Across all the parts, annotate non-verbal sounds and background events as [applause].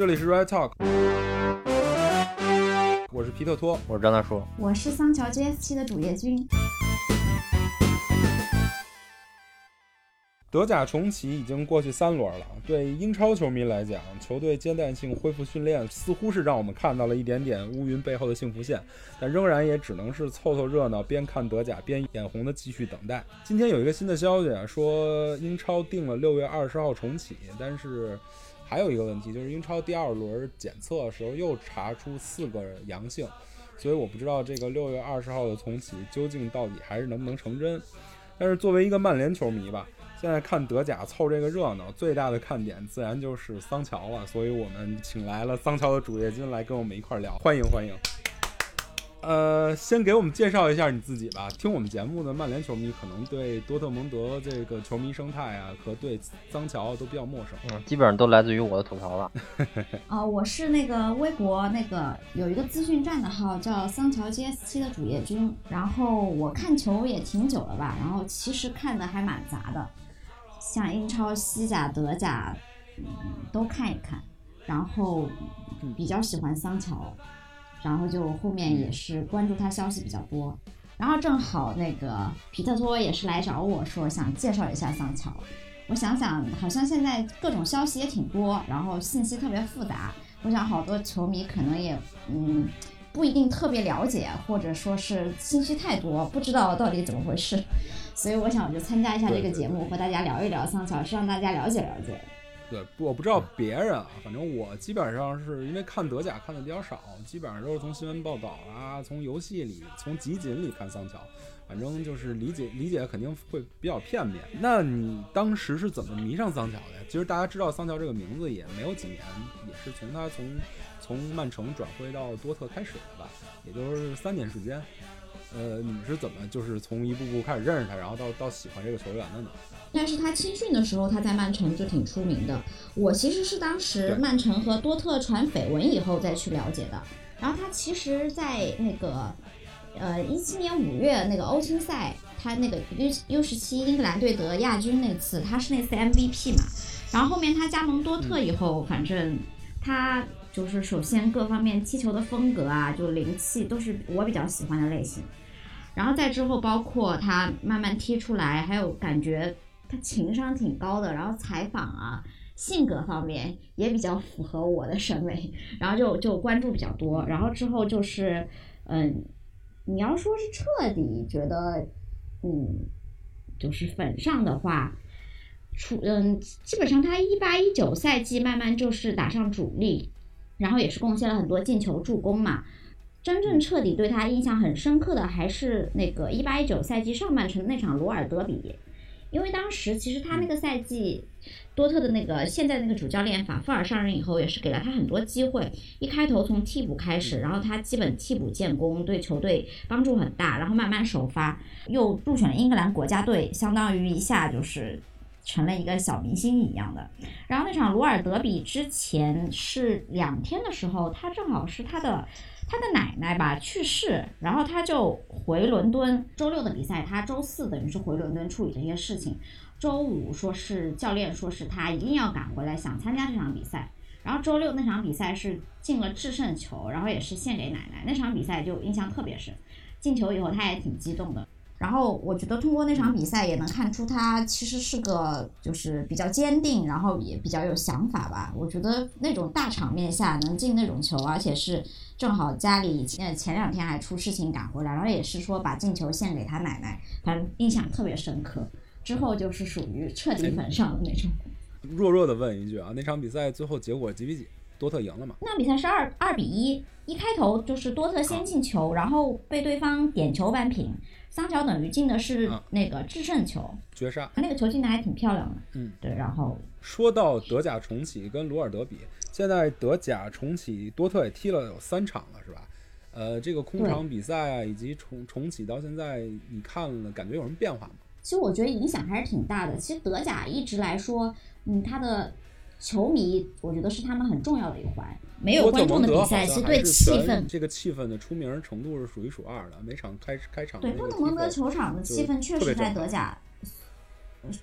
这里是 Red Talk，我是皮特托，我是张大叔，我是桑乔 GS 七的主页君。德甲重启已经过去三轮了，对英超球迷来讲，球队阶段性恢复训练似乎是让我们看到了一点点乌云背后的幸福线，但仍然也只能是凑凑热闹，边看德甲边眼红的继续等待。今天有一个新的消息啊，说英超定了六月二十号重启，但是还有一个问题，就是英超第二轮检测的时候又查出四个阳性，所以我不知道这个六月二十号的重启究竟到底还是能不能成真。但是作为一个曼联球迷吧。现在看德甲凑这个热闹，最大的看点自然就是桑乔了，所以我们请来了桑乔的主页君来跟我们一块聊，欢迎欢迎。呃，先给我们介绍一下你自己吧。听我们节目的曼联球迷可能对多特蒙德这个球迷生态啊，和对桑乔都比较陌生。嗯，基本上都来自于我的吐槽了。哦，我是那个微博那个有一个资讯站的号叫桑乔 GS 七的主页君，然后我看球也挺久了吧，然后其实看的还蛮杂的。像英超、西甲、德甲，嗯，都看一看，然后比较喜欢桑乔，然后就后面也是关注他消息比较多，然后正好那个皮特托也是来找我说想介绍一下桑乔，我想想好像现在各种消息也挺多，然后信息特别复杂，我想好多球迷可能也嗯不一定特别了解，或者说是信息太多，不知道到底怎么回事。[laughs] 所以我想我就参加一下这个节目，和大家聊一聊桑乔，是让大家了解了解。对，我不知道别人啊，反正我基本上是因为看德甲看的比较少，基本上都是从新闻报道啊，从游戏里、从集锦里看桑乔，反正就是理解理解肯定会比较片面。那你当时是怎么迷上桑乔的呀？其实大家知道桑乔这个名字也没有几年，也是从他从从曼城转会到多特开始的吧，也就是三年时间。呃，你是怎么就是从一步步开始认识他，然后到到喜欢这个球员的呢？但是他青训的时候，他在曼城就挺出名的。我其实是当时曼城和多特传绯闻以后再去了解的。然后他其实，在那个呃一七年五月那个欧青赛，他那个 U U 十七英格兰队得亚军那次，他是那次 MVP 嘛。然后后面他加盟多特以后，反正他就是首先各方面踢球的风格啊，就灵气都是我比较喜欢的类型。然后再之后，包括他慢慢踢出来，还有感觉他情商挺高的，然后采访啊，性格方面也比较符合我的审美，然后就就关注比较多。然后之后就是，嗯，你要说是彻底觉得，嗯，就是粉上的话，出嗯，基本上他一八一九赛季慢慢就是打上主力，然后也是贡献了很多进球助攻嘛。真正彻底对他印象很深刻的，还是那个一八一九赛季上半程那场罗尔德比，因为当时其实他那个赛季，多特的那个现在那个主教练法夫尔上任以后，也是给了他很多机会。一开头从替补开始，然后他基本替补建功，对球队帮助很大。然后慢慢首发，又入选了英格兰国家队，相当于一下就是成了一个小明星一样的。然后那场罗尔德比之前是两天的时候，他正好是他的。他的奶奶吧去世，然后他就回伦敦。周六的比赛，他周四等于是回伦敦处理这些事情。周五说是教练说是他一定要赶回来，想参加这场比赛。然后周六那场比赛是进了制胜球，然后也是献给奶奶。那场比赛就印象特别深，进球以后他也挺激动的。然后我觉得通过那场比赛也能看出他其实是个就是比较坚定，然后也比较有想法吧。我觉得那种大场面下能进那种球，而且是正好家里前前两天还出事情赶回来，然后也是说把进球献给他奶奶，反正印象特别深刻。之后就是属于彻底粉上的那种。弱弱的问一句啊，那场比赛最后结果几比几？多特赢了吗？那场比赛是二二比一，一开头就是多特先进球，然后被对方点球扳平。桑乔等于进的是那个制胜球，绝杀。他那个球进的还挺漂亮的。嗯，对。然后说到德甲重启跟鲁尔德比，现在德甲重启，多特也踢了有三场了，是吧？呃，这个空场比赛啊，以及重重启到现在，你看了感觉有什么变化吗？其实我觉得影响还是挺大的。其实德甲一直来说，嗯，它的。球迷，我觉得是他们很重要的一环。没有观众的比赛，其实对气氛，这个气氛的出名程度是数一数二的。每场开开场，对多特蒙德球场的气氛确实在德甲，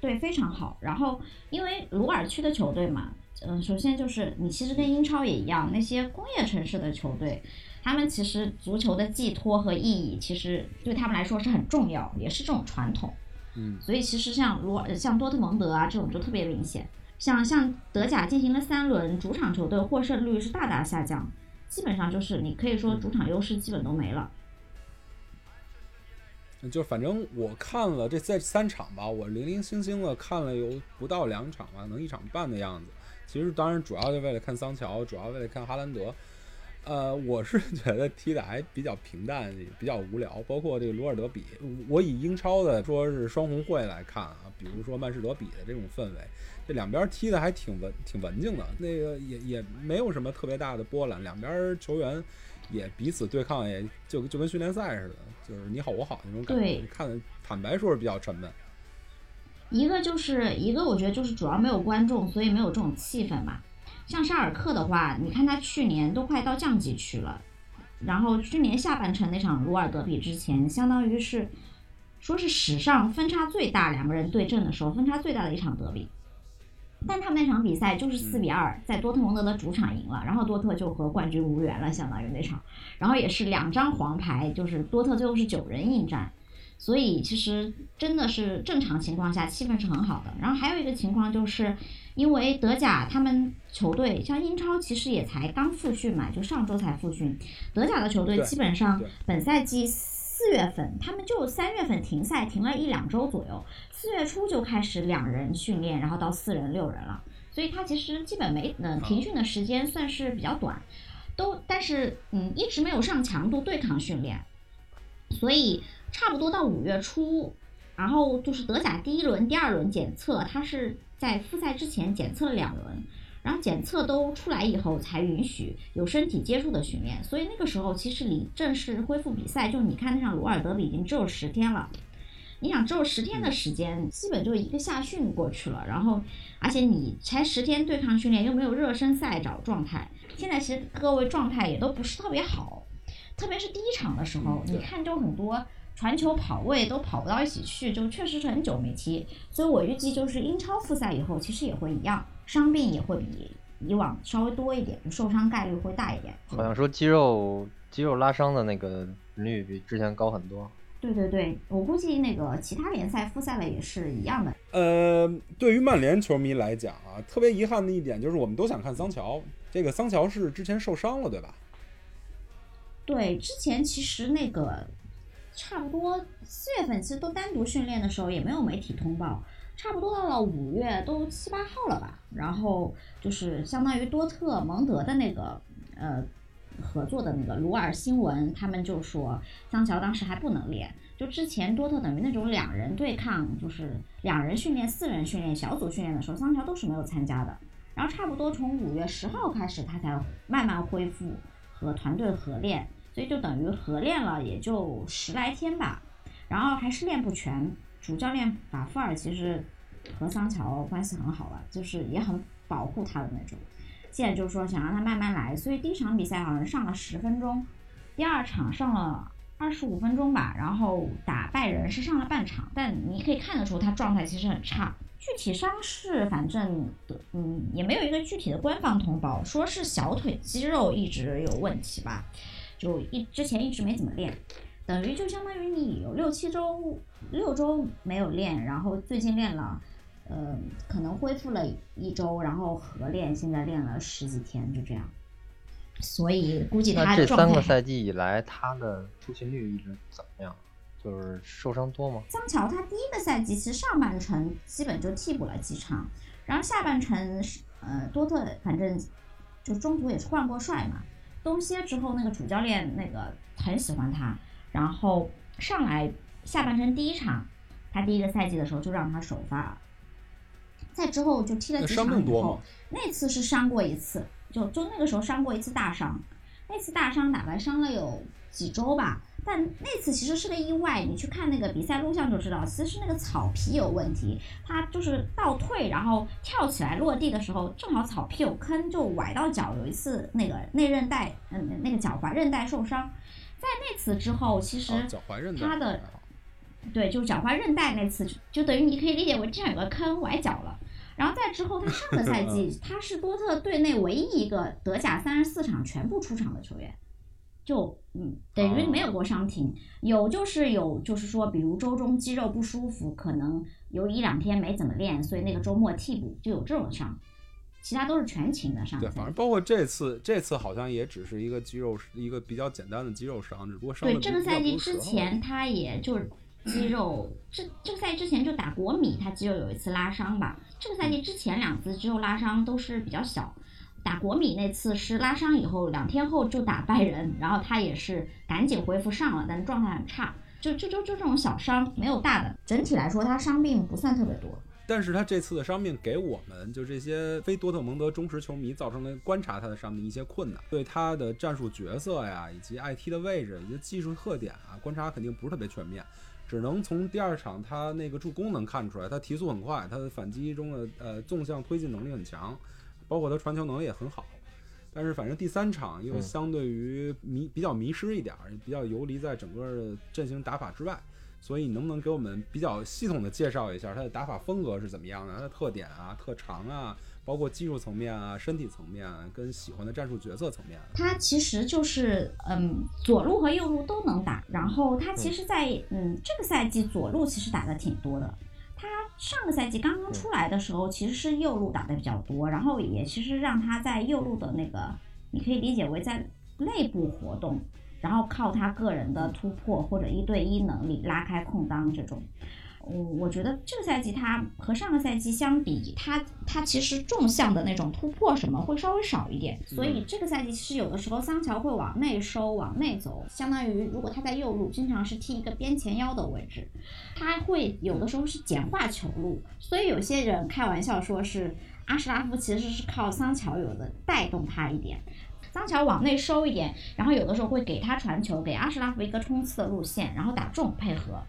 对非常好。然后，因为鲁尔区的球队嘛，嗯，首先就是你其实跟英超也一样，那些工业城市的球队，他们其实足球的寄托和意义，其实对他们来说是很重要，也是这种传统。嗯，所以其实像罗像多特蒙德啊这种就特别明显，像像德甲进行了三轮，主场球队获胜率是大大下降，基本上就是你可以说主场优势基本都没了。就反正我看了这这三场吧，我零零星星的看了有不到两场吧，能一场半的样子。其实当然主要就为了看桑乔，主要为了看哈兰德。呃，我是觉得踢的还比较平淡，比较无聊。包括这个罗尔德比，我以英超的说是双红会来看啊，比如说曼市德比的这种氛围，这两边踢的还挺文挺文静的，那个也也没有什么特别大的波澜，两边球员也彼此对抗，也就就跟训练赛似的，就是你好我好那种感觉。看坦白说是比较沉闷。一个就是一个，我觉得就是主要没有观众，所以没有这种气氛嘛。像沙尔克的话，你看他去年都快到降级区了，然后去年下半程那场鲁尔德比之前，相当于是说是史上分差最大两个人对阵的时候分差最大的一场德比，但他们那场比赛就是四比二在多特蒙德的主场赢了，然后多特就和冠军无缘了，相当于那场，然后也是两张黄牌，就是多特最后是九人应战。所以其实真的是正常情况下气氛是很好的。然后还有一个情况就是，因为德甲他们球队像英超其实也才刚复训嘛，就上周才复训。德甲的球队基本上本赛季四月份他们就三月份停赛停了一两周左右，四月初就开始两人训练，然后到四人六人了。所以他其实基本没嗯停训的时间算是比较短，都但是嗯一直没有上强度对抗训练，所以。差不多到五月初，然后就是德甲第一轮、第二轮检测，他是在复赛之前检测了两轮，然后检测都出来以后才允许有身体接触的训练。所以那个时候其实离正式恢复比赛，就你看那场罗尔德比已经只有十天了。你想只有十天的时间，基本就一个夏训过去了，然后而且你才十天对抗训练，又没有热身赛找状态。现在其实各位状态也都不是特别好，特别是第一场的时候，你看就很多。传球跑位都跑不到一起去，就确实是很久没踢，所以我预计就是英超复赛以后，其实也会一样，伤病也会比以往稍微多一点，就受伤概率会大一点。好像说肌肉肌肉拉伤的那个率比之前高很多。对对对，我估计那个其他联赛复赛了也是一样的。呃，对于曼联球迷来讲啊，特别遗憾的一点就是我们都想看桑乔，这个桑乔是之前受伤了，对吧？对，之前其实那个。差不多四月份其实都单独训练的时候也没有媒体通报，差不多到了五月都七八号了吧，然后就是相当于多特蒙德的那个呃合作的那个鲁尔新闻，他们就说桑乔当时还不能练，就之前多特等于那种两人对抗，就是两人训练、四人训练、小组训练的时候，桑乔都是没有参加的，然后差不多从五月十号开始他才慢慢恢复和团队合练。所以就等于合练了也就十来天吧，然后还是练不全。主教练法夫尔其实和桑乔关系很好了，就是也很保护他的那种。现在就是说想让他慢慢来，所以第一场比赛好像上了十分钟，第二场上了二十五分钟吧，然后打拜仁是上了半场，但你可以看得出他状态其实很差。具体伤势反正嗯也没有一个具体的官方通报，说是小腿肌肉一直有问题吧。就一之前一直没怎么练，等于就相当于你有六七周六周没有练，然后最近练了，呃，可能恢复了一周，然后合练，现在练了十几天，就这样。所以估计他这三个赛季以来，他的出勤率一直怎么样？就是受伤多吗？桑乔他第一个赛季其实上半程基本就替补了几场，然后下半程是呃多特反正就中途也是换过帅嘛。东歇之后，那个主教练那个很喜欢他，然后上来下半程第一场，他第一个赛季的时候就让他首发，在之后就踢了几场以后，那次是伤过一次，就就那个时候伤过一次大伤，那次大伤打完伤了有几周吧。但那次其实是个意外，你去看那个比赛录像就知道，其实是那个草皮有问题，他就是倒退，然后跳起来落地的时候，正好草皮有坑，就崴到脚，有一次那个内韧带，嗯，那个脚踝韧带受伤，在那次之后，其实他的，对，就脚踝韧带那次，就等于你可以理解为这样有个坑崴脚了，然后在之后，他上个赛季 [laughs] 他是多特队内唯一一个德甲三十四场全部出场的球员，就嗯等于没有过伤停，有就是有就是说，比如周中肌肉不舒服，可能有一两天没怎么练，所以那个周末替补就有这种伤，其他都是全勤的伤。对，反正包括这次，这次好像也只是一个肌肉一个比较简单的肌肉伤，只不过伤对这个赛季之前他也就。肌肉这这个赛季之前就打国米，他肌肉有一次拉伤吧。这个赛季之前两次肌肉拉伤都是比较小，打国米那次是拉伤以后两天后就打拜仁，然后他也是赶紧恢复上了，但状态很差。就就就就这种小伤没有大的，整体来说他伤病不算特别多。但是他这次的伤病给我们就这些非多特蒙德忠实球迷造成了观察他的伤病一些困难，对他的战术角色呀，以及爱踢的位置，以及技术特点啊，观察肯定不是特别全面。只能从第二场他那个助攻能看出来，他提速很快，他的反击中的呃纵向推进能力很强，包括他传球能力也很好。但是反正第三场又相对于迷比较迷失一点，比较游离在整个阵型打法之外。所以你能不能给我们比较系统的介绍一下他的打法风格是怎么样的，他的特点啊、特长啊？包括技术层面啊、身体层面跟喜欢的战术角色层面，他其实就是嗯，左路和右路都能打。然后他其实，在嗯这个赛季左路其实打的挺多的。他上个赛季刚刚出来的时候，其实是右路打的比较多，然后也其实让他在右路的那个，你可以理解为在内部活动，然后靠他个人的突破或者一对一能力拉开空当这种。我我觉得这个赛季他和上个赛季相比，他他其实纵向的那种突破什么会稍微少一点，所以这个赛季其实有的时候桑乔会往内收、往内走，相当于如果他在右路，经常是踢一个边前腰的位置，他会有的时候是简化球路，所以有些人开玩笑说是阿什拉夫其实是靠桑乔有的带动他一点，桑乔往内收一点，然后有的时候会给他传球，给阿什拉夫一个冲刺的路线，然后打中配合。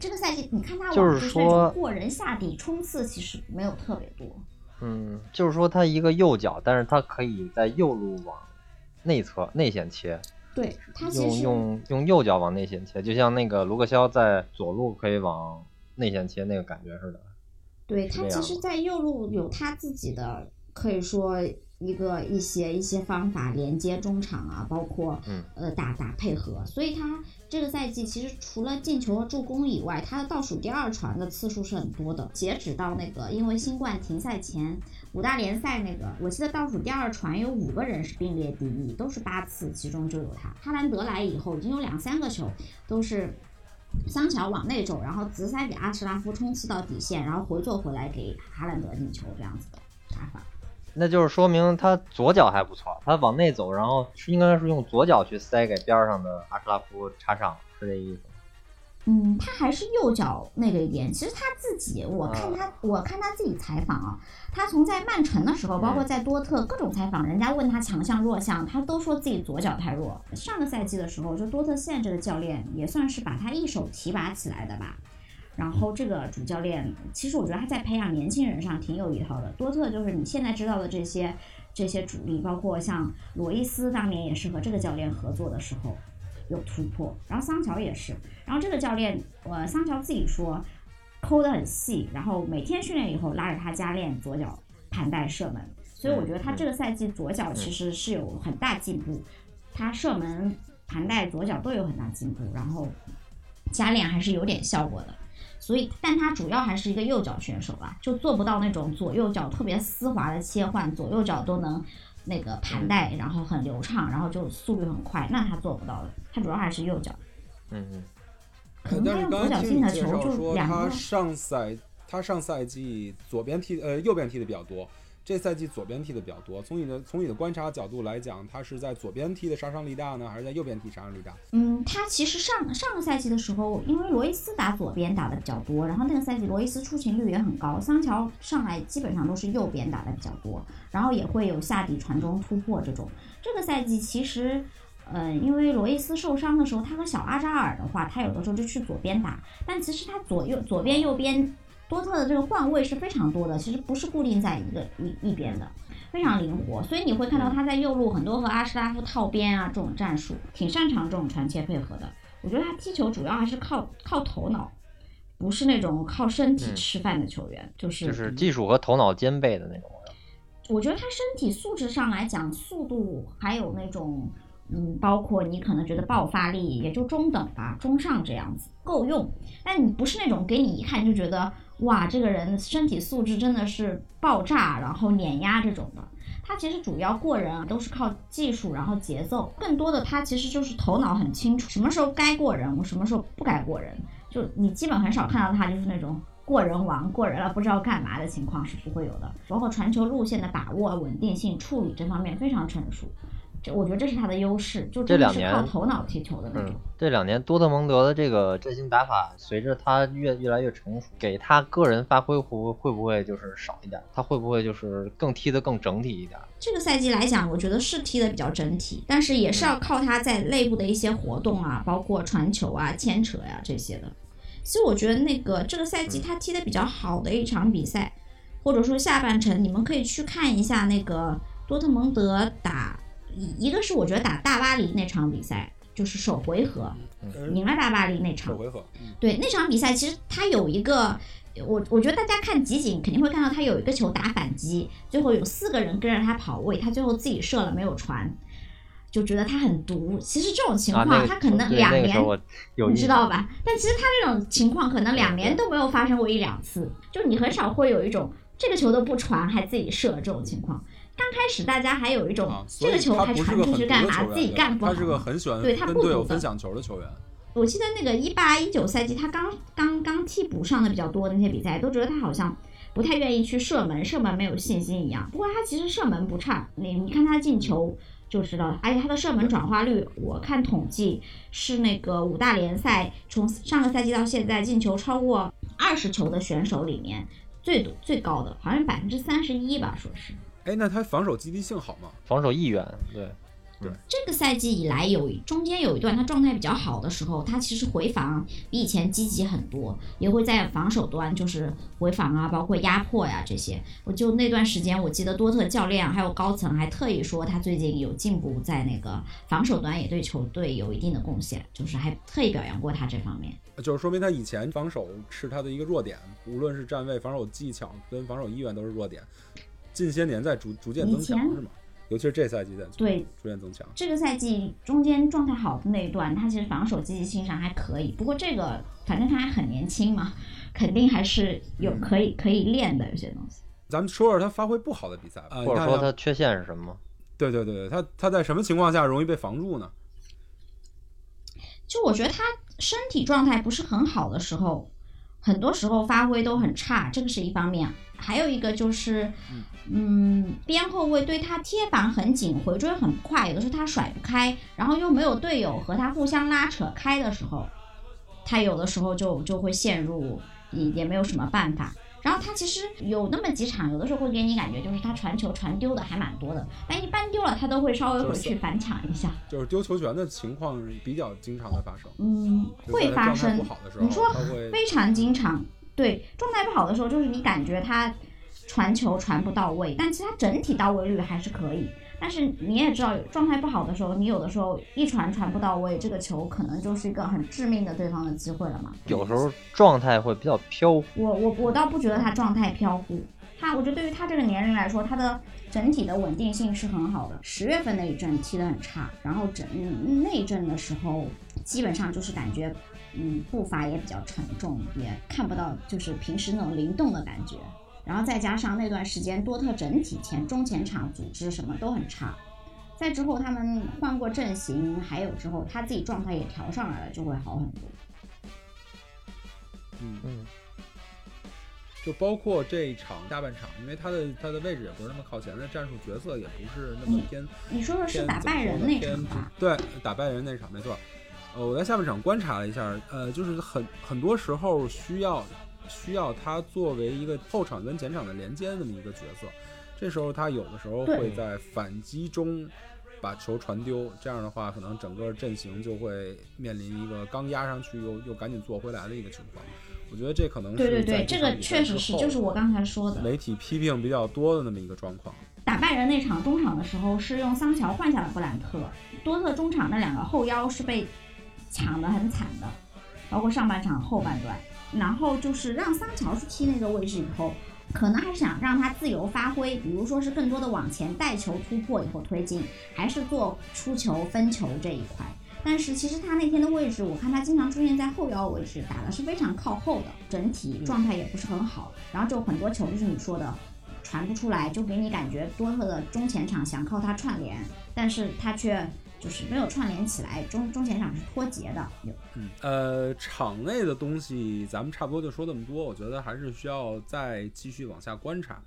这个赛季，你看他就是说过人下底冲刺，其实没有特别多。嗯，就是说他一个右脚，但是他可以在右路往内侧内线切。对他用用用右脚往内线切，就像那个卢克肖在左路可以往内线切那个感觉似的。对他其实，在右路有他自己的，可以说。一个一些一些方法连接中场啊，包括呃打打配合，所以他这个赛季其实除了进球和助攻以外，他的倒数第二传的次数是很多的。截止到那个因为新冠停赛前五大联赛那个，我记得倒数第二传有五个人是并列第一，都是八次，其中就有他。哈兰德来以后，已经有两三个球都是桑乔往内走，然后直塞给阿什拉夫冲刺到底线，然后回做回来给哈兰德进球这样子的打法。那就是说明他左脚还不错，他往内走，然后是应该是用左脚去塞给边上的阿什拉夫插上，是这意思？嗯，他还是右脚那个一点。其实他自己，我看他，我看他自己采访啊，他从在曼城的时候，包括在多特各种采访，人家问他强项弱项，他都说自己左脚太弱。上个赛季的时候，就多特现在这个教练也算是把他一手提拔起来的吧。然后这个主教练，其实我觉得他在培养年轻人上挺有一套的。多特就是你现在知道的这些这些主力，包括像罗伊斯当年也是和这个教练合作的时候有突破，然后桑乔也是。然后这个教练，呃，桑乔自己说抠得很细，然后每天训练以后拉着他加练左脚盘带射门，所以我觉得他这个赛季左脚其实是有很大进步，他射门盘带左脚都有很大进步，然后加练还是有点效果的。所以，但他主要还是一个右脚选手吧，就做不到那种左右脚特别丝滑的切换，左右脚都能那个盘带，然后很流畅，然后就速率很快，那他做不到的。他主要还是右脚。嗯嗯。可能他用左脚进的球就两个。他上赛他上赛季左边踢呃右边踢的比较多。这赛季左边踢的比较多，从你的从你的观察角度来讲，他是在左边踢的杀伤力大呢，还是在右边踢杀伤力大？嗯，他其实上上个赛季的时候，因为罗伊斯打左边打的比较多，然后那个赛季罗伊斯出勤率也很高，桑乔上来基本上都是右边打的比较多，然后也会有下底传中突破这种。这个赛季其实，嗯，因为罗伊斯受伤的时候，他和小阿扎尔的话，他有的时候就去左边打，但其实他左右左边右边。多特的这个换位是非常多的，其实不是固定在一个一一边的，非常灵活。所以你会看到他在右路很多和阿什拉夫套边啊这种战术，挺擅长这种传切配合的。我觉得他踢球主要还是靠靠头脑，不是那种靠身体嗯吃饭的球员，就是就是嗯技术和头脑兼备的那种。我觉得他身体素质上来讲，速度还有那种，嗯，包括你可能觉得爆发力也就中等吧，中上这样子够用。但你不是那种给你一看就觉得哇，这个人身体素质真的是爆炸，然后碾压这种的。他其实主要过人啊，都是靠技术，然后节奏，更多的他其实就是头脑很清楚，什么时候该过人，我什么时候不该过人。就你基本很少看到他就是那种过人王过人了不知道干嘛的情况是不会有的。包括传球路线的把握、稳定性、处理这方面非常成熟，这我觉得这是他的优势，就这两年靠头脑踢球的那种嗯。，这两年多特蒙德的这个阵型打法，随着他越越来越成熟，给他个人发挥会不会会不会就是少一点？他会不会就是更踢得更整体一点？这个赛季来讲，我觉得是踢得比较整体，但是也是要靠他在内部的一些活动啊，包括传球啊、牵扯呀、这些的。其实我觉得那个这个赛季他踢得比较好的一场比赛，或者说下半程，你们可以去看一下那个多特蒙德打一一个是我觉得打大巴黎那场比赛，就是首回合嗯赢了大巴黎那场首，回合，嗯对那场比赛，其实他有一个，我我觉得大家看集锦肯定会看到他有一个球打反击，最后有四个人跟着他跑位，他最后自己射了没有传，就觉得他很毒。其实这种情啊，况，那个他可能两年你知道吧？但其实他这种情况可能两年都没有发生过一两次，就你很少会有一种这个球都不传还自己射这种情况。刚开始大家还有一种、啊，这个球还传出去干嘛，自己干不好。他是个很喜欢对他不毒的队友分享球的球员。我记得那个一八一九赛季，他刚刚刚替补上的比较多的那些比赛，都觉得他好像不太愿意去射门，射门没有信心一样。不过他其实射门不差，你你看他进球就知道了，而且他的射门转化率，我看统计是那个五大联赛从上个赛季到现在进球超过二十球的选手里面最多最高的，好像百分之三十一吧，说是。哎，那他防守积极性好吗？防守意愿，对，这个赛季以来有中间有一段他状态比较好的时候，他其实回防比以前积极很多，也会在防守端就是回防啊，包括压迫呀、这些。我就那段时间，我记得多特教练还有高层还特意说他最近有进步，在那个防守端也对球队有一定的贡献，就是还特意表扬过他这方面。就是说明他以前防守是他的一个弱点，无论是站位、防守技巧跟防守意愿都是弱点。近些年在逐逐渐增强是吗？尤其是这赛季在对逐渐增强。这个赛季中间状态好的那一段，他其实防守积极性上还可以，不过这个反正他还很年轻嘛，肯定还是有可以可以练的有些东西。咱们说说他发挥不好的比赛吧，呃，或者说他缺陷是什么？对对对对，他他在什么情况下容易被防住呢？就我觉得他身体状态不是很好的时候，很多时候发挥都很差，这个是一方面。还有一个就是，嗯，边后卫对他贴板很紧，回追很快，有的时候他甩不开，然后又没有队友和他互相拉扯开的时候，他有的时候就就会陷入也也没有什么办法。然后他其实有那么几场，有的时候会给你感觉就是他传球传丢的还蛮多的，但一般丢了他都会稍微回去反抢一下。就是丢球权的情况比较经常的发生，嗯，会发生不。好的时候，你说非常经常。对，状态不好的时候，就是你感觉他传球传不到位，但其实他整体到位率还是可以。但是你也知道，状态不好的时候，你有的时候一传传不到位，这个球可能就是一个很致命的对方的机会了嘛。有时候状态会比较飘忽。我我我倒不觉得他状态飘忽，他我觉得对于他这个年龄来说，他的整体的稳定性是很好的。十月份那一阵踢得很差，然后整那一阵的时候，基本上就是感觉，嗯，步伐也比较沉重，也看不到就是平时那种灵动的感觉。然后再加上那段时间多特整体前中前场组织什么都很差，在之后他们换过阵型，还有之后他自己状态也调上来了，就会好很多。嗯，嗯，就包括这一场下半场，因为他的他的位置也不是那么靠前的，战术角色也不是那么偏你说的是打怎么说拜仁那场吧？对，打败人那场没错。呃，我在下半场观察了一下，呃，就是很很多时候需要需要他作为一个后场跟前场的连接的那么一个角色，这时候他有的时候会在反击中把球传丢，这样的话可能整个阵型就会面临一个刚压上去又又赶紧做回来的一个情况。我觉得这可能是对对对，这这个确实是，就是我刚才说的，媒体批评比较多的那么一个状况。打拜仁那场中场的时候是用桑乔换下了布兰特，多特中场那两个后腰是被抢得很惨的，包括上半场后半段，然后就是让桑乔去踢那个位置以后，可能还是想让他自由发挥，比如说是更多的往前带球突破以后推进，还是做出球分球这一块。但是其实他那天的位置，我看他经常出现在后腰位置，打的是非常靠后的，整体状态也不是很好。然后就很多球就是你说的传不出来，就给你感觉多特的中前场想靠他串联，但是他却就是没有串联起来，中中前场是脱节的。有嗯，呃，场内的东西咱们差不多就说这么多，我觉得还是需要再继续往下观察。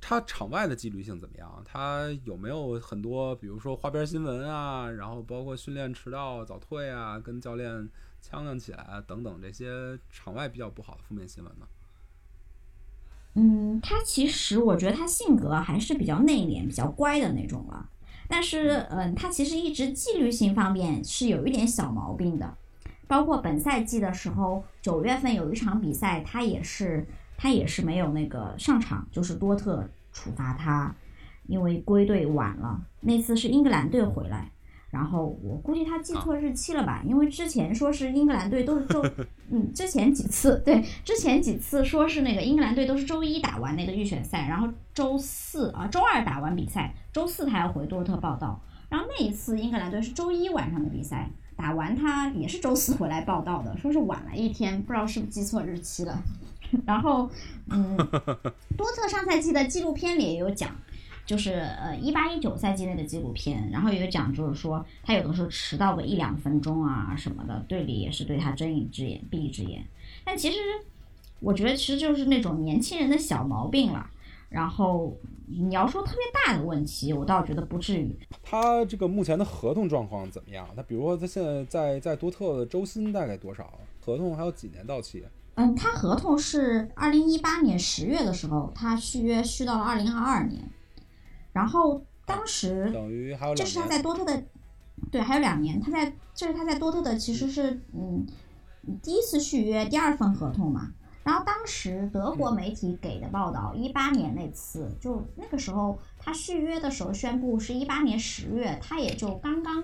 他场外的纪律性怎么样？他有没有很多，比如说花边新闻啊，然后包括训练迟到、早退啊，跟教练呛呛起来啊等等这些场外比较不好的负面新闻呢？嗯，他其实我觉得他性格还是比较内敛、比较乖的那种了。但是，嗯，他其实一直纪律性方面是有一点小毛病的。包括本赛季的时候，九月份有一场比赛，他也是他也是没有那个上场，就是多特处罚他，因为归队晚了。那次是英格兰队回来，然后我估计他记错日期了吧，因为之前说是英格兰队都是周，[laughs] 嗯，之前几次对，之前几次说是那个英格兰队都是周一打完那个预选赛，然后周四啊周二打完比赛，周四他要回多特报道。然后那一次英格兰队是周一晚上的比赛，打完他也是周四回来报道的，说是晚了一天，不知道是不是记错日期了。[laughs] 然后，嗯，[laughs] 多特上赛季的纪录片里也有讲，就是呃一八一九赛季那个纪录片，然后也有讲，就是说他有的时候迟到个一两分钟啊什么的，队里也是对他睁一只眼闭一只眼。但其实我觉得其实就是那种年轻人的小毛病了。然后你要说特别大的问题，我倒觉得不至于。他这个目前的合同状况怎么样？他比如说他现在在在多特的周薪大概多少？合同还有几年到期？嗯，他合同是二零一八年十月的时候，他续约续到了二零二二年。然后当时等于还有这是他在多特的，对，还有两年。他在这是他在多特的，其实是嗯第一次续约，第二份合同嘛。然后当时德国媒体给的报道，一八年那次就那个时候他续约的时候宣布是一八年十月，他也就刚刚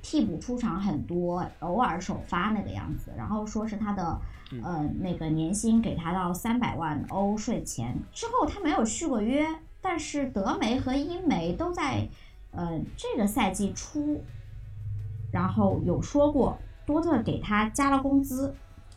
替补出场很多，偶尔首发那个样子。然后说是他的呃那个年薪给他到三百万欧税前，之后他没有续过约。但是德媒和英媒都在呃这个赛季初，然后有说过多特给他加了工资，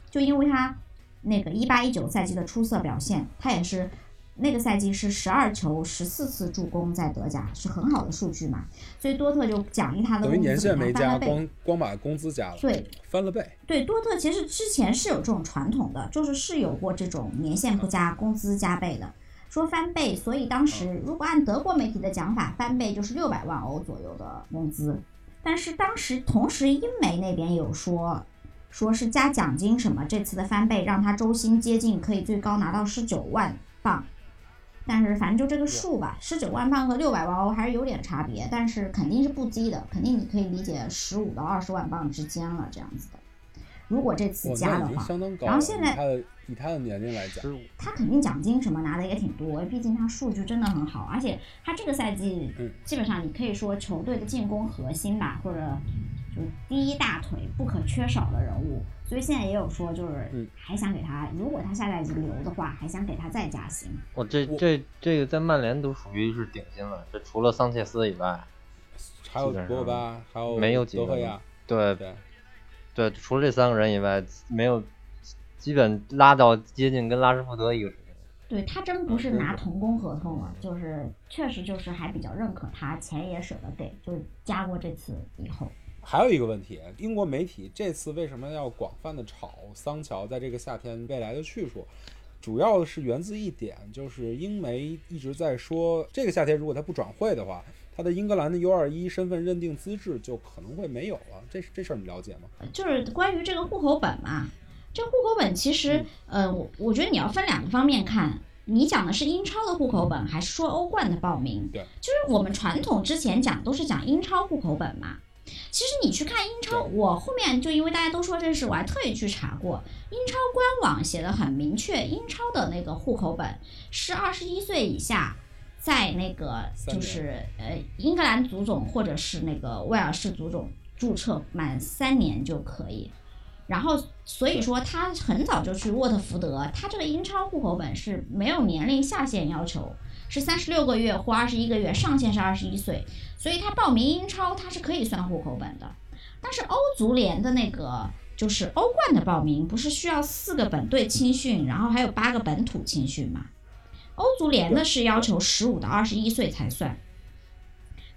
就因为他。那个一八一九赛季的出色表现，他也是那个赛季是十二球十四次助攻在德甲是很好的数据嘛，所以多特就奖励他的等于年限没加。光光把工资加了，对翻了倍。对，多特其实之前是有这种传统的，就是是有过这种年限不加工资加倍的，说翻倍。所以当时如果按德国媒体的讲法，翻倍就是六百万欧左右的工资。但是当时同时英媒那边有说。说是加奖金什么，这次的翻倍让他周薪接近可以最高拿到十九万镑，但是反正就这个数吧，十九万镑和六百万欧还是有点差别，但是肯定是不低的，肯定你可以理解十五到二十万镑之间了这样子的。如果这次加的话，然后现在以他的年龄来讲，他肯定奖金什么拿的也挺多，毕竟他数据真的很好，而且他这个赛季基本上你可以说球队的进攻核心吧，或者。就是第一大腿不可缺少的人物，所以现在也有说，就是还想给他，如果他下赛季留的话，还想给他再加薪。我这这这个在曼联都属于是顶薪了，这除了桑切斯以外，还有博格巴，还有没有几个？对对对，除了这三个人以外，没有基本拉到接近跟拉什福德一个水平。对他真不是拿童工合同了，就是确实就是还比较认可他，钱也舍得给，就是加过这次以后。还有一个问题，英国媒体这次为什么要广泛的炒桑乔在这个夏天未来的去处？主要是源自一点，就是英媒一直在说，这个夏天如果他不转会的话，他的英格兰的 U21 身份认定资质就可能会没有了。这这事儿你了解吗？就是关于这个户口本嘛，这户口本其实，呃，我我觉得你要分两个方面看，你讲的是英超的户口本，还是说欧冠的报名？对，就是我们传统之前讲都是讲英超户口本嘛。其实你去看英超，我后面就因为大家都说这事，我还特意去查过，英超官网写的很明确，英超的那个户口本是二十一岁以下，在那个就是呃英格兰足总或者是那个威尔士足总注册满三年就可以。然后所以说他很早就去沃特福德，他这个英超户口本是没有年龄下限要求，是三十六个月或二十一个月，上限是二十一岁，所以他报名英超他是可以算户口本的。但是欧足联的那个就是欧冠的报名，不是需要四个本队青训，然后还有八个本土青训嘛？欧足联的是要求十五到二十一岁才算。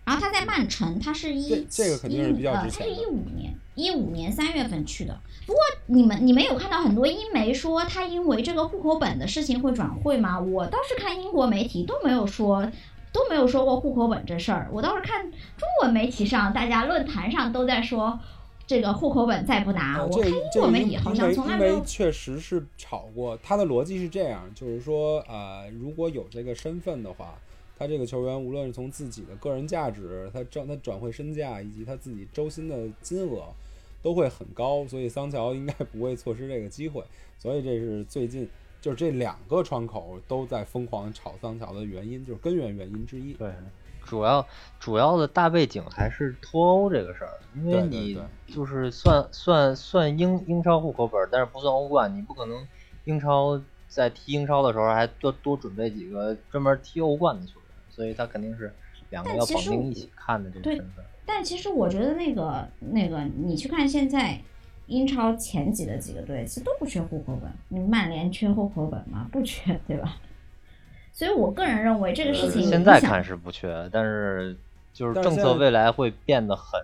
然后他在曼城，他是一这这个肯定是比较呃，值钱的他是一五年一五年三月份去的。不过你们你们有看到很多英媒说他因为这个户口本的事情会转会吗？我倒是看英国媒体都没有说都没有说过户口本这事儿。我倒是看中文媒体上大家论坛上都在说这个户口本再不拿。呃我看英国媒体好像从来没有确实是炒过，他的逻辑是这样，就是说，呃，如果有这个身份的话，他这个球员无论是从自己的个人价值，他转他转会身价以及他自己周薪的金额都会很高，所以桑乔应该不会错失这个机会，所以这是最近就是这两个窗口都在疯狂炒桑乔的原因，就是根源原因之一。对，主要主要的大背景还是脱欧这个事儿，因为你就是算算算英英超户口本，但是不算欧冠，你不可能英超在踢英超的时候还多多准备几个专门踢欧冠的球员，所以他肯定是两个要绑定一起看的这个身份。但其实我觉得那个那个，你去看现在英超前几的几个队，其实都不缺户口本。你曼联缺户口本吗？不缺，[laughs] 对吧？所以我个人认为这个事情现在看是不缺，但是就是政策未来会变得很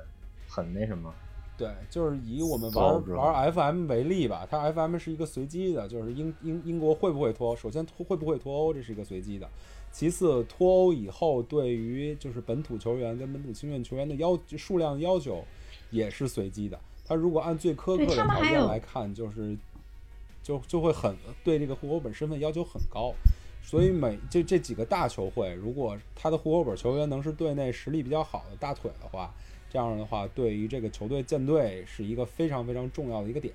很那什么。对，就是以我们玩玩 FM 为例吧，它 FM 是一个随机的，就是英英英国会不会脱欧？首先脱会不会脱欧，这是一个随机的。其次，脱欧以后对于就是本土球员跟本土青训球员的要数量要求也是随机的。他如果按最苛刻的条件来看，就是就就会很对这个户口本身份要求很高。所以每这这几个大球会，如果他的户口本球员能是队内实力比较好的大腿的话，这样的话，对于这个球队建队是一个非常非常重要的一个点。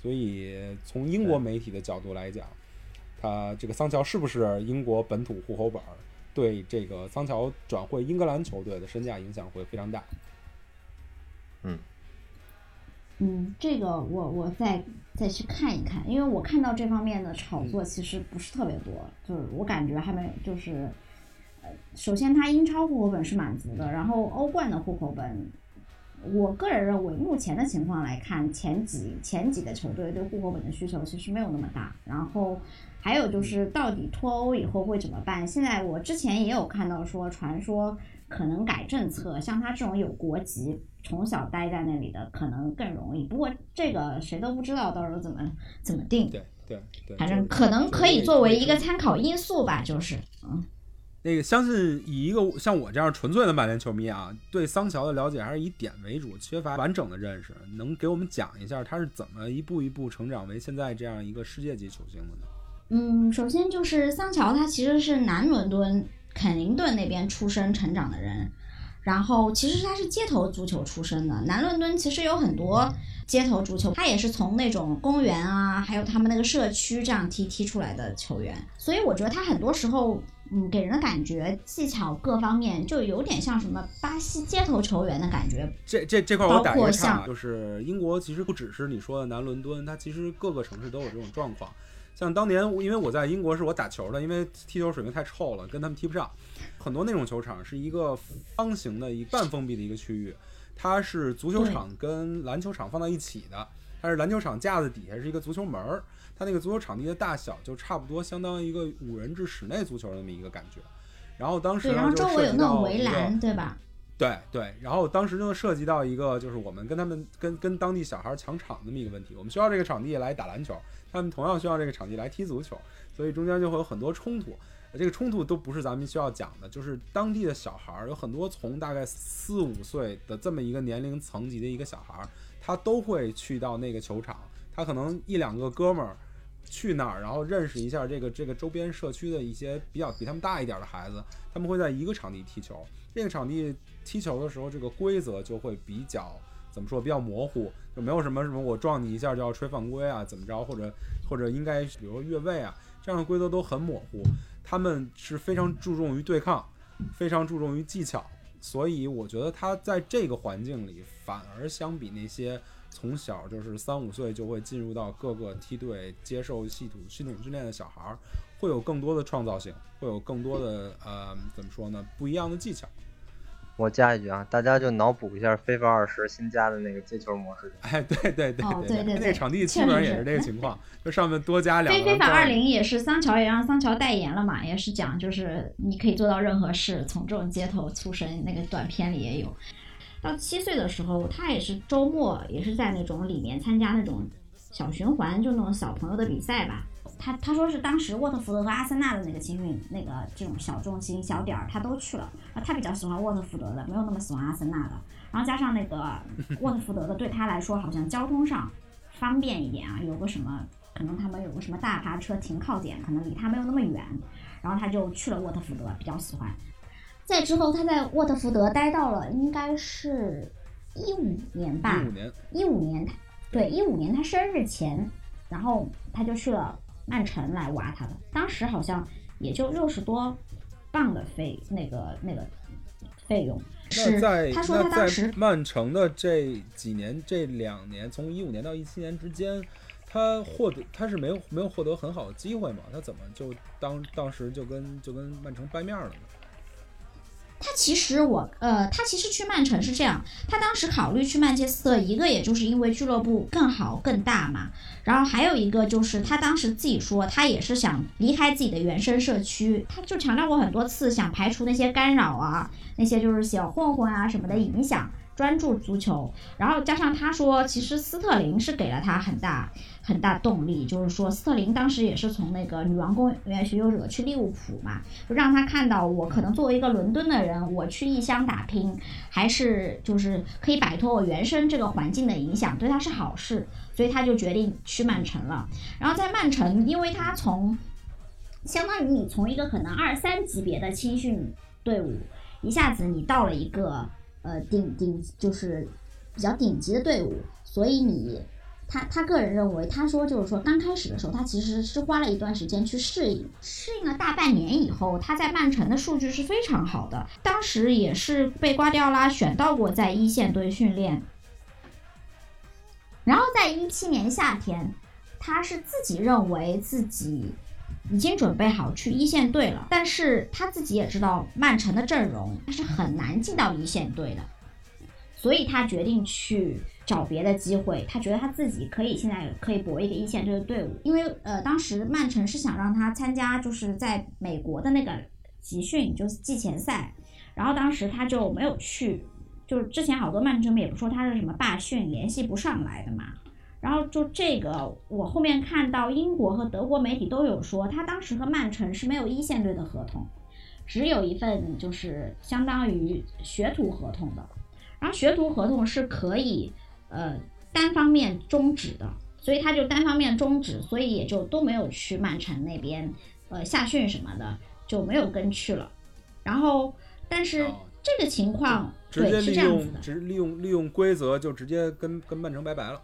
所以从英国媒体的角度来讲，他这个桑乔是不是英国本土户口本，对这个桑乔转会英格兰球队的身价影响会非常大。嗯嗯，这个我我再再去看一看，因为我看到这方面的炒作其实不是特别多，就是我感觉还没就是，呃，首先他英超户口本是满足的，然后欧冠的户口本，我个人认为目前的情况来看，前几前几个球队对户口本的需求其实没有那么大，然后还有就是到底脱欧以后会怎么办？现在我之前也有看到说传说可能改政策，像他这种有国籍。从小待在那里的可能更容易，不过这个谁都不知道到时候怎么怎么定，对对对，反正可能可以作为一个参考因素吧，就是嗯，那个相信以一个像我这样纯粹的曼联球迷啊，对桑乔的了解还是以点为主，缺乏完整的认识。能给我们讲一下他是怎么一步一步成长为现在这样一个世界级球星的呢？嗯，首先就是桑乔，他其实是南伦敦肯宁顿那边出生成长的人，然后其实他是街头足球出身的。南伦敦其实有很多街头足球，他也是从那种公园啊，还有他们那个社区这样踢踢出来的球员，所以我觉得他很多时候。嗯，给人的感觉技巧各方面就有点像什么巴西街头球员的感觉，这这这块我打一包括个岔啊，像就是英国其实不只是你说的南伦敦，它其实各个城市都有这种状况。像当年，因为我在英国是我打球的，因为踢球水平太臭了，跟他们踢不上。很多那种球场是一个方形的一半封闭的一个区域，它是足球场跟篮球场放在一起的，它是篮球场架子底下是一个足球门儿，它那个足球场地的大小就差不多相当于一个五人制室内足球的那么一个感觉。然后当时然后周围有那围栏，对吧？对对，然后当时就涉及到一个，就是我们跟他们跟跟当地小孩抢场那么一个问题。我们需要这个场地来打篮球，他们同样需要这个场地来踢足球，所以中间就会有很多冲突。这个冲突都不是咱们需要讲的，就是当地的小孩儿有很多从大概四五岁的这么一个年龄层级的一个小孩儿，他都会去到那个球场，他可能一两个哥们儿去那儿，然后认识一下这个这个周边社区的一些比较比他们大一点的孩子，他们会在一个场地踢球。这个场地踢球的时候，这个规则就会比较怎么说，比较模糊，就没有什么什么我撞你一下就要吹犯规啊，怎么着，或者或者应该比如说越位啊，这样的规则都很模糊。他们是非常注重于对抗，非常注重于技巧，所以我觉得他在这个环境里，反而相比那些从小就是三五岁就会进入到各个梯队接受系统系统训练的小孩儿，会有更多的创造性，会有更多的呃怎么说呢？不一样的技巧。我加一句啊，大家就脑补一下 FIFA 二十新加的那个接球模式。哎，对对对哦对对对那个场地基本上也是这个情况，就上面多加两非个盖儿。非法二零也是桑乔也让桑乔代言了嘛，也是讲就是你可以做到任何事，从这种街头出身，那个短片里也有。到七岁的时候，他也是周末也是在那种里面参加那种小循环，就那种小朋友的比赛吧。他他说是当时沃特福德和阿森纳的那个青训那个这种小重心小点儿他都去了，啊他比较喜欢沃特福德的，没有那么喜欢阿森纳的。然后加上那个 [laughs] 沃特福德的对他来说好像交通上方便一点啊，有个什么可能他们有个什么大巴车停靠点，可能离他没有那么远，然后他就去了沃特福德，比较喜欢。再之后他在沃特福德待到了应该是一五年吧，一五年，一五年他对一五年他生日前，然后他就去了曼城来挖他的，当时好像也就六十多磅的费那个那个费用。是那在他说他那在当时曼城的这几年这两年，从一五年到一七年之间，他获得他是没有没有获得很好的机会嘛？他怎么就当当时就跟就跟曼城掰面了呢？他其实我呃，他其实去曼城是这样，他当时考虑去曼彻斯特，一个也就是因为俱乐部更好更大嘛，然后还有一个就是他当时自己说，他也是想离开自己的原生社区，他就强调过很多次，想排除那些干扰啊，那些就是小混混啊什么的影响，专注足球。然后加上他说，其实斯特林是给了他很大很大动力，就是说斯特林当时也是从那个女王公园巡游者去利物浦嘛，就让他看到我可能作为一个伦敦的人，我去异乡打拼，还是就是可以摆脱我原生这个环境的影响，对他是好事，所以他就决定去曼城了。然后在曼城，因为他从相当于你从一个可能二三级别的青训队伍，一下子你到了一个呃顶顶就是比较顶级的队伍，所以你他他个人认为，他说就是说刚开始的时候，他其实是花了一段时间去适应，适应了大半年以后，他在曼城的数据是非常好的，当时也是被瓜迪奥拉选到过在一线队训练。然后在一七年夏天，他是自己认为自己已经准备好去一线队了，但是他自己也知道曼城的阵容他是很难进到一线队的，所以他决定去找别的机会。他觉得他自己可以现在可以搏一个一线队的队伍，因为呃当时曼城是想让他参加就是在美国的那个集训，就是季前赛，然后当时他就没有去。就是之前好多曼城也不说他是什么罢训，联系不上来的嘛。然后就这个，我后面看到英国和德国媒体都有说，他当时和曼城是没有一线队的合同，只有一份就是相当于学徒合同的。然后学徒合同是可以呃单方面终止的，所以他就单方面终止，所以也就都没有去曼城那边呃夏训什么的就没有跟去了。然后但是哦这个情况直接对是利这样子的。用直利用利用规则就直接跟跟曼城拜拜了。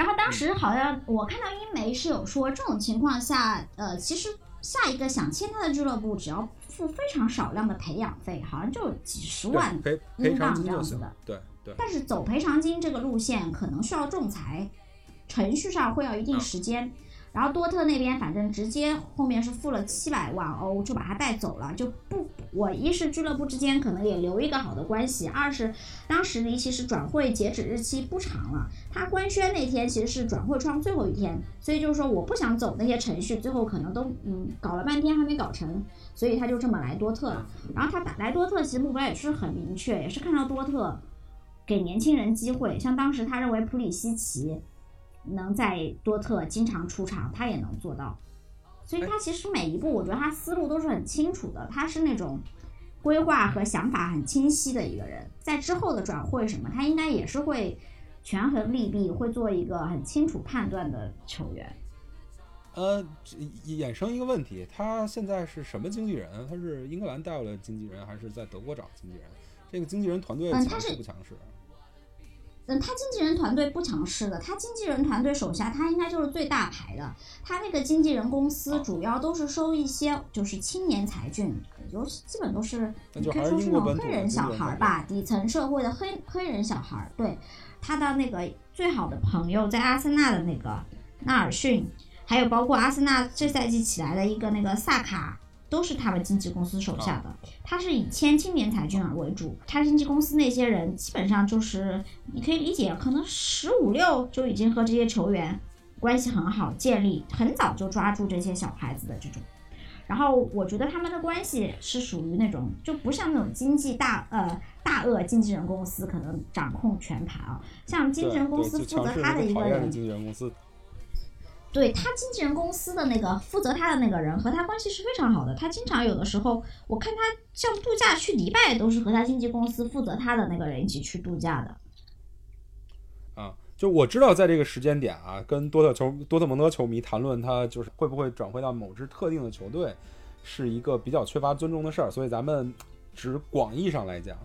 然后当时好像我看到英媒是有说，这种情况下，呃，其实下一个想签他的俱乐部只要付非常少量的培养费，好像就几十万英镑这样子的。对对，但是走赔偿金这个路线可能需要仲裁，程序上会要一定时间。然后多特那边反正直接后面是付了七百万欧就把他带走了，就不，我一是俱乐部之间可能也留一个好的关系，二是当时离其实转会截止日期不长了，他官宣那天其实是转会窗最后一天，所以就是说我不想走那些程序，最后可能都嗯搞了半天还没搞成，所以他就这么来多特了。然后他打来多特其实目标也是很明确，也是看到多特给年轻人机会，像当时他认为普里西奇能在多特经常出场，他也能做到。所以他其实每一步，我觉得他思路都是很清楚的，他是那种规划和想法很清晰的一个人。在之后的转会什么，他应该也是会权衡利弊，会做一个很清楚判断的球员。呃，这衍生一个问题，他现在是什么经纪人？他是英格兰带过来的经纪人，还是在德国找经纪人？这个经纪人团队强势不强势？嗯，他经纪人团队不强势的，他经纪人团队手下他应该就是最大牌的，他那个经纪人公司主要都是收一些就是青年才俊，尤其基本都是可以说是那种黑人小孩儿吧，底层社会的黑黑人小孩儿。对，他的那个最好的朋友在阿森纳的那个纳尔逊，还有包括阿森纳这赛季起来的一个那个萨卡。都是他们经纪公司手下的，他是以签青年才俊为主，他经纪公司那些人基本上就是你可以理解，可能十五六就已经和这些球员关系很好，建立很早就抓住这些小孩子的这种。然后我觉得他们的关系是属于那种就不像那种经纪大呃大鳄经纪人公司可能掌控全盘啊，像经纪人公司负责他的一个讨厌的一个人，经纪人公司，对他经纪人公司的那个负责他的那个人和他关系是非常好的，他经常有的时候我看他像度假去迪拜都是和他经纪公司负责他的那个人一起去度假的。啊，就我知道，在这个时间点啊，跟多特球多特蒙德球迷谈论他就是会不会转会到某支特定的球队，是一个比较缺乏尊重的事儿。所以咱们只广义上来讲，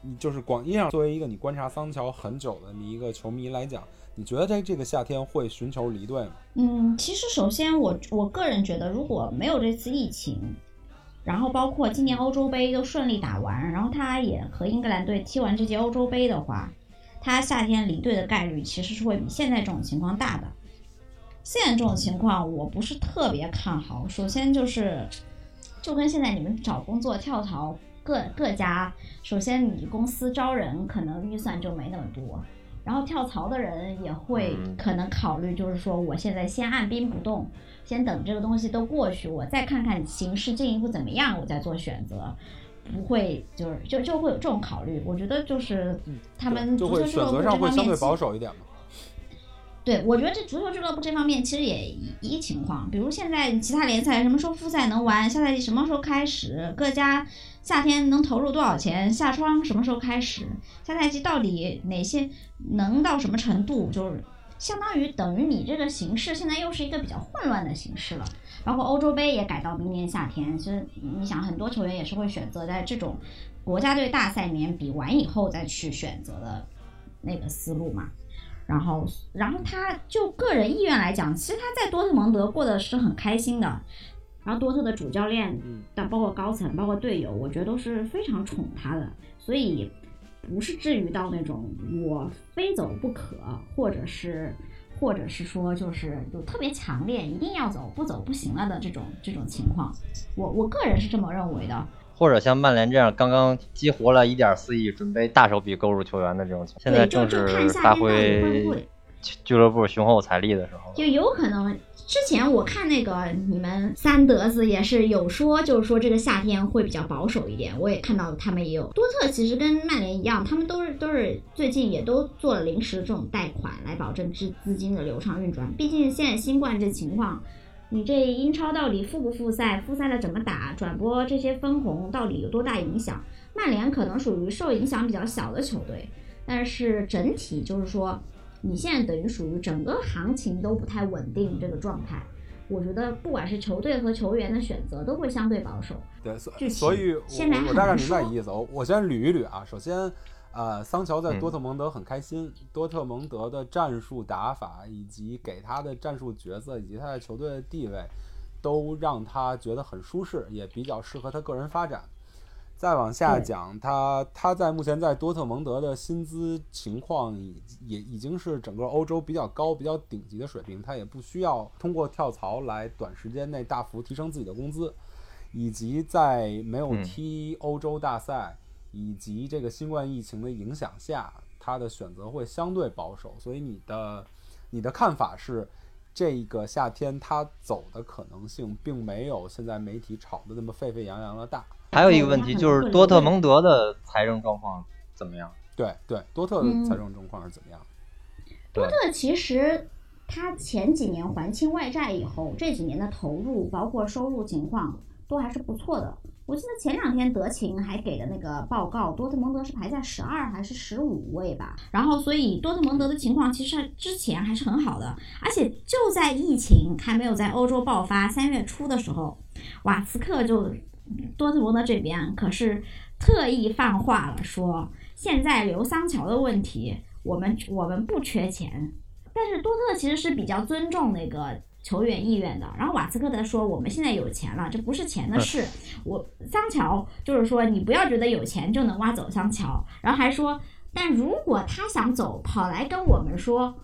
你就是广义上作为一个你观察桑乔很久的你一个球迷来讲，你觉得在这个夏天会寻求离队吗？嗯，其实首先我我个人觉得，如果没有这次疫情，然后包括今年欧洲杯都顺利打完，然后他也和英格兰队踢完这届欧洲杯的话，他夏天离队的概率其实是会比现在这种情况大的。现在这种情况我不是特别看好，首先就是就跟现在你们找工作跳槽各各家，首先你公司招人可能预算就没那么多。然后跳槽的人也会嗯可能考虑，就是说我现在先按兵不动，先等这个东西都过去，我再看看形势进一步怎么样，我再做选择，不会就是就就会有这种考虑。我觉得就是他们足球俱乐部这方上会相对面保守一点嘛。对，我觉得这足球俱乐部这方面其实也一一情况，比如现在其他联赛什么时候复赛能完，下赛季什么时候开始，各家夏天能投入多少钱，夏窗什么时候开始，下赛季到底哪些能到什么程度，就是相当于等于你这个形势现在又是一个比较混乱的形势了。包括欧洲杯也改到明年夏天，其实你想很多球员也是会选择在这种国家队大赛年比完以后再去选择的那个思路嘛。然后，然后他就个人意愿来讲，其实他在多特蒙德过得是很开心的。然后多特的主教练嗯，但包括高层、包括队友，我觉得都是非常宠他的，所以不是至于到那种我非走不可，或者是或者是说就是有特别强烈一定要走不走不行了的这种这种情况。我我个人是这么认为的。或者像曼联这样刚刚激活了一点四亿，准备大手笔购入球员的这种情况，现在正是发挥。俱乐部雄厚财力的时候。就有可能，之前我看那个你们三德子也是有说，就是说这个夏天会比较保守一点。我也看到他们也有多特，其实跟曼联一样，他们都是都是最近也都做了临时这种贷款来保证资资金的流畅运转。毕竟现在新冠这情况，你这英超到底复不复赛，复赛了怎么打，转播这些分红到底有多大影响？曼联可能属于受影响比较小的球队，但是整体就是说。你现在等于属于整个行情都不太稳定这个状态，我觉得不管是球队和球员的选择都会相对保守。对，所所以我现在我我大概明白你意思。我我先捋一捋啊。首先，呃，桑乔在嗯多特蒙德很开心，多特蒙德的战术打法以及给他的战术角色以及他在球队的地位，都让他觉得很舒适，也比较适合他个人发展。再往下讲，他他在目前在多特蒙德的薪资情况已也已经是整个欧洲比较高、比较顶级的水平，他也不需要通过跳槽来短时间内大幅提升自己的工资，以及在没有嗯踢欧洲大赛以及这个新冠疫情的影响下，他的选择会相对保守。所以你的你的看法是，这个夏天他走的可能性并没有现在媒体炒的那么沸沸扬扬的大。还有一个问题就是多特蒙德的财政状况怎么样？对对，多特的嗯财政状况是怎么样？对多特其实他前几年还清外债以后，这几年的投入包括收入情况都还是不错的。我记得前两天德勤还给的那个报告，多特蒙德是排在十二还是十五位吧。然后，所以多特蒙德的情况其实之前还是很好的，而且就在疫情还没有在欧洲爆发三月初的时候，瓦茨克就多特蒙德这边可是特意放话了说，现在留桑乔的问题，我们我们不缺钱，但是多特其实是比较尊重那个球员意愿的。然后瓦斯科德说我们现在有钱了，这不是钱的事。我桑乔就是说你不要觉得有钱就能挖走桑乔，然后还说，但如果他想走，跑来跟我们说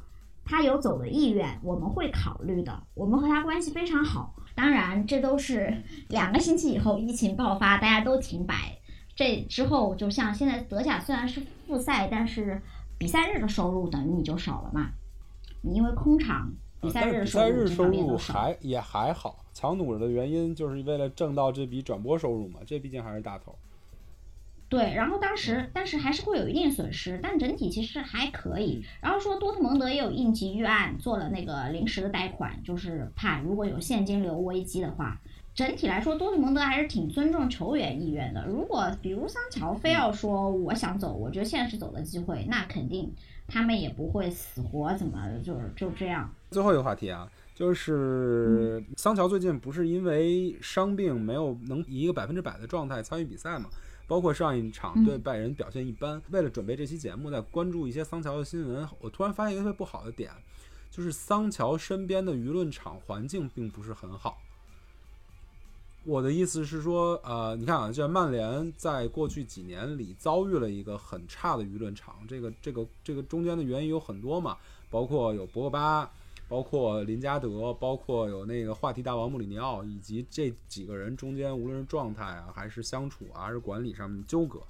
他有走的意愿，我们会考虑的。我们和他关系非常好。当然，这都是两个星期以后疫情爆发，大家都停摆。这之后，就像现在德甲虽然是复赛，但是比赛日的收入等于你就少了嘛。你因为空场，比赛日收入收入还也还好。强弩的原因就是为了挣到这笔转播收入嘛，这毕竟还是大头。对，然后当时，但是还是会有一定损失，但整体其实还可以。然后说多特蒙德也有应急预案，做了那个临时的贷款，就是怕如果有现金流危机的话。整体来说，多特蒙德还是挺尊重球员意愿的。如果比如桑乔非要说我想走，我觉得现在是走的机会，那肯定他们也不会死活怎么就是就这样。最后一个话题啊，就是桑乔最近不是因为伤病没有能以一个百分之百的状态参与比赛嘛？包括上一场对拜仁表现一般。为了准备这期节目，在关注一些桑乔的新闻，我突然发现一个特别不好的点，就是桑乔身边的舆论场环境并不是很好。我的意思是说，呃，你看啊，这曼联在过去几年里遭遇了一个很差的舆论场，这个、这个、这个中间的原因有很多嘛，包括有博格巴，包括林加德，包括有那个话题大王穆里尼奥，以及这几个人中间无论是状态啊，还是相处啊，还是管理上面纠葛，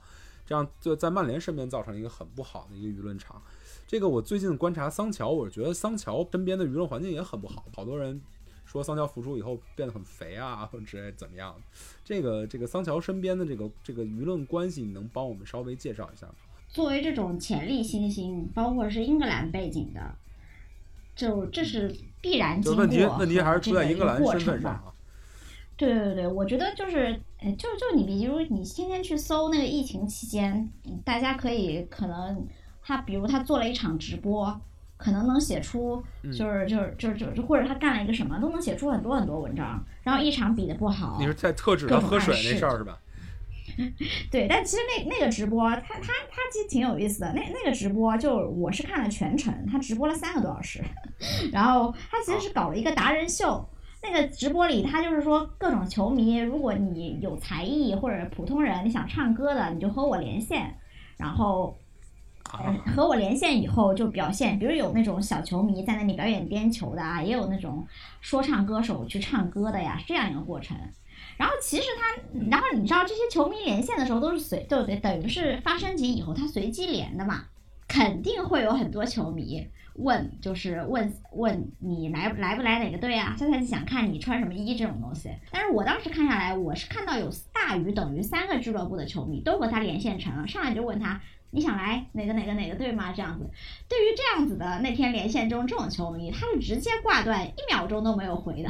这样就在曼联身边造成一个很不好的一个舆论场。这个我最近观察桑乔，我觉得桑乔身边的舆论环境也很不好，好多人。说桑乔复出以后变得很肥啊，[laughs] 或者之类怎么样？这个这个桑乔身边的这个这个舆论关系，你能帮我们稍微介绍一下吗？作为这种潜力新星，包括是英格兰背景的，就这是必然经过问题问题还是出在英格兰身份上对对对，我觉得就是，就就你比如你天天去搜那个疫情期间，大家可以可能他比如他做了一场直播。可能能写出，就是就是就是就是或者他干了一个什么，都能写出很多很多文章。然后一场比的不好，你是在特指他喝水那事儿是吧？[laughs] 对，但其实那那个直播，他他他其实挺有意思的。那那个直播就我是看了全程，他直播了三个多小时。[laughs] 然后他其实是搞了一个达人秀。那个直播里，他就是说各种球迷，如果你有才艺或者普通人，你想唱歌的，你就和我连线，然后。和我连线以后就表现，比如有那种小球迷在那里表演颠球的啊，也有那种说唱歌手去唱歌的呀，是这样一个过程。然后其实他，然后你知道这些球迷连线的时候都是随，对不对？等于是发升级以后他随机连的嘛，肯定会有很多球迷问，就是问问你来来不来哪个队啊？他才想看你穿什么衣这种东西。但是我当时看下来，我是看到有大于等于三个俱乐部的球迷都和他连线成了，上来就问他。你想来哪个哪个哪个队吗？这样子，对于这样子的那天连线中这种球迷，他是直接挂断，一秒钟都没有回的。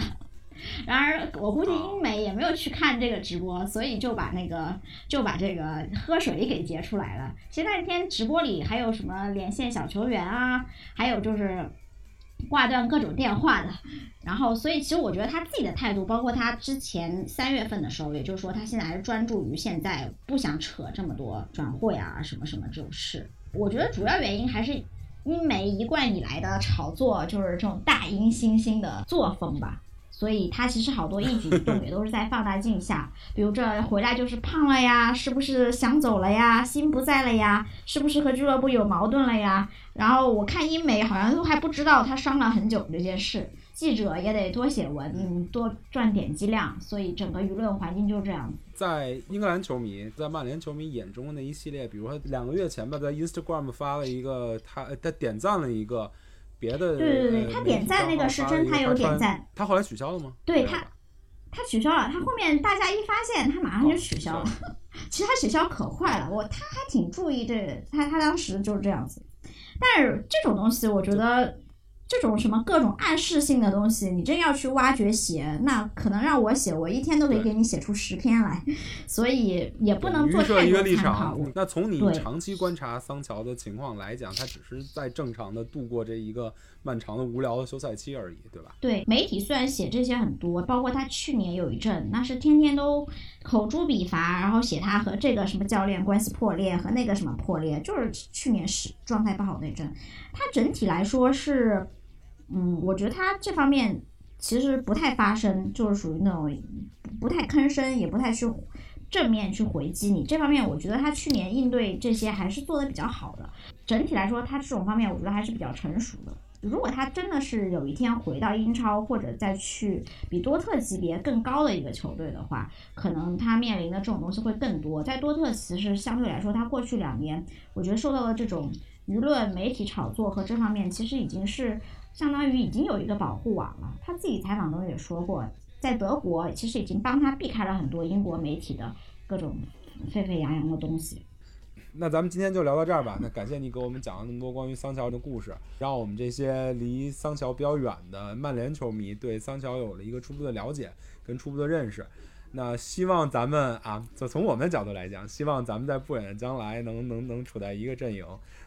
然而，我估计英美也没有去看这个直播，所以就把那个就把这个喝水给截出来了。其实那天直播里还有什么连线小球员啊，还有就是。挂断各种电话的，然后所以其实我觉得他自己的态度，包括他之前三月份的时候，也就是说他现在还是专注于现在，不想扯这么多转会啊什么什么这种事。我觉得主要原因还是英媒一贯以来的炒作，就是这种大英新星的作风吧。所以他其实好多一举一动也都是在放大镜下，比如这回来就是胖了呀，是不是想走了呀，心不在了呀，是不是和俱乐部有矛盾了呀？然后我看英美好像都还不知道他伤了很久这件事，记者也得多写文，多赚点击量，所以整个舆论环境就这样。在英格兰球迷，在曼联球迷眼中的那一系列，比如说两个月前吧，在 Instagram 发了一个，他他点赞了一个。别的对对对，他点赞那个是真，他有点赞。他后来取消了吗？对他，他取消了。他后面大家一发现，他马上就取消了。[laughs] 其实他取消可快了，我他还挺注意这他他当时就是这样子。但是这种东西，我觉得这种什么各种暗示性的东西，你真要去挖掘写，那可能让我写，我一天都可以给你写出十篇来，所以也不能做太多参考。那从你长期观察桑乔的情况来讲，他只是在正常的度过这一个漫长的无聊的休赛期而已，对吧？对，媒体虽然写这些很多，包括他去年有一阵，那是天天都口诛笔伐，然后写他和这个什么教练关系破裂，和那个什么破裂，就是去年是状态不好那阵，他整体来说是。嗯，我觉得他这方面其实不太发声，就是属于那种不太吭声，也不太去正面去回击你。这方面，我觉得他去年应对这些还是做的比较好的。整体来说，他这种方面我觉得还是比较成熟的。如果他真的是有一天回到英超，或者再去比多特级别更高的一个球队的话，可能他面临的这种东西会更多。在多特，其实相对来说，他过去两年，我觉得受到的这种舆论、媒体炒作和这方面，其实已经是。相当于已经有一个保护网了。他自己采访中也说过，在德国其实已经帮他避开了很多英国媒体的各种沸沸扬扬的东西。那咱们今天就聊到这儿吧。那感谢你给我们讲了那么多关于桑乔的故事，让我们这些离桑乔比较远的曼联球迷对桑乔有了一个初步的了解跟初步的认识。那希望咱们啊，就从我们的角度来讲，希望咱们在不远的将来能能能处在一个阵营。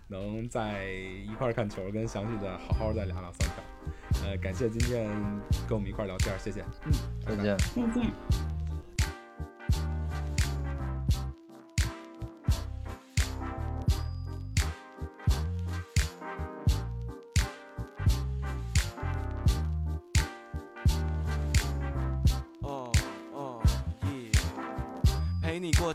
能在一块看球，跟详细的好好再聊聊三场。呃，感谢今天跟我们一块聊天，谢谢。嗯，再见。再见。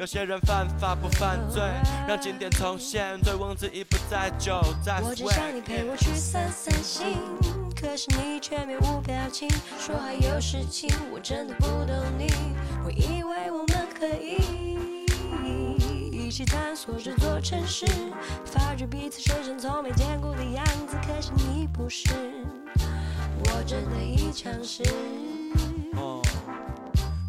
有些人犯法不犯罪，让经典重现，醉翁之意不在酒，在我只想你陪我去散散心，可是你却面无表情，说还有事情，我真的不懂你。我以为我们可以一起探索这座城市，发觉彼此身上从没见过的样子，可是你不是，我真的已尝试。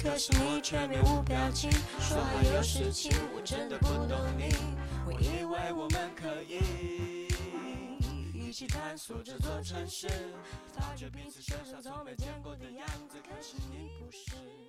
可是你却面无表情，说还有事情，我真的不懂你。我以为我们可以一起探索这座城市，发觉彼此身上从没见过的样子。可是你不是。